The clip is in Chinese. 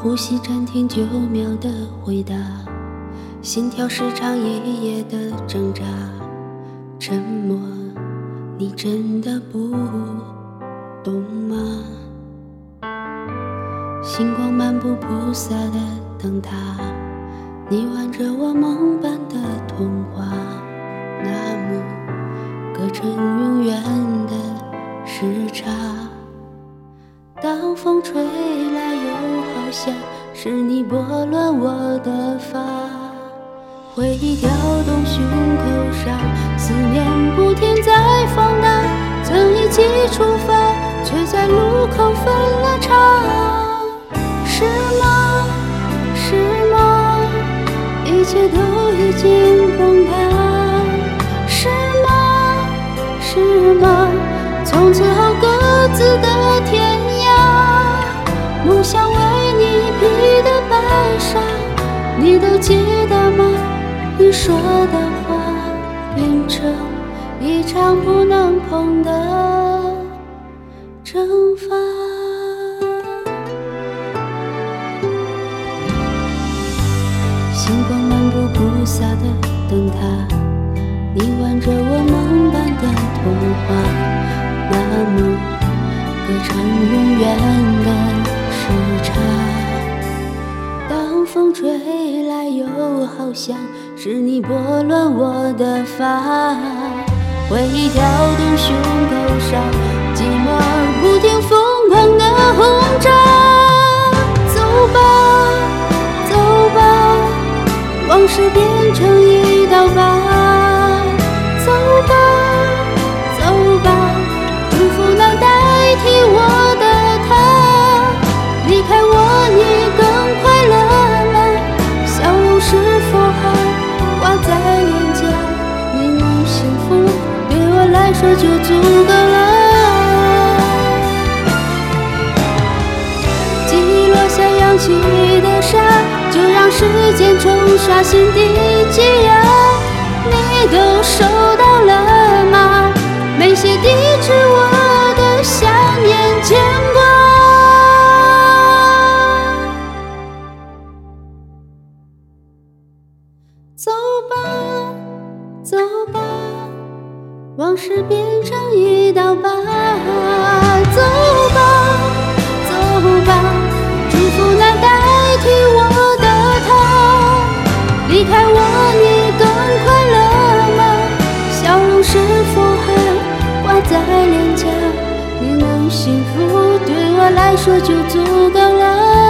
呼吸暂停九秒的回答，心跳时常一夜的挣扎，沉默，你真的不懂吗？星光漫步菩萨的灯塔，你挽着我梦般的童话，那么隔成永远的时差。当风吹来，又好像是你拨乱我的发，回忆跳动胸口上，思念不停在放大。曾一起出发，却在路口分了岔，是吗？是吗？一切都已经崩塌，是吗？是吗？从此后各自的天。白纱，你都记得吗？你说的话变成一场不能碰的蒸发。星光漫步菩萨的灯塔，你挽着我梦般的童话，那么隔成永远的。风吹来，又好像是你拨乱我的发，回忆跳动胸口上，寂寞不停疯狂的轰炸。走吧，走吧，往事变成一道疤。说就足够了。记忆落下扬起的沙，就让时间冲刷心底积压。你都收到了吗？没写地址，我的想念牵挂。走往事变成一道疤，走吧，走吧，祝福难代替我的他。离开我，你更快乐吗？笑容是否还挂在脸颊？你能幸福，对我来说就足够了。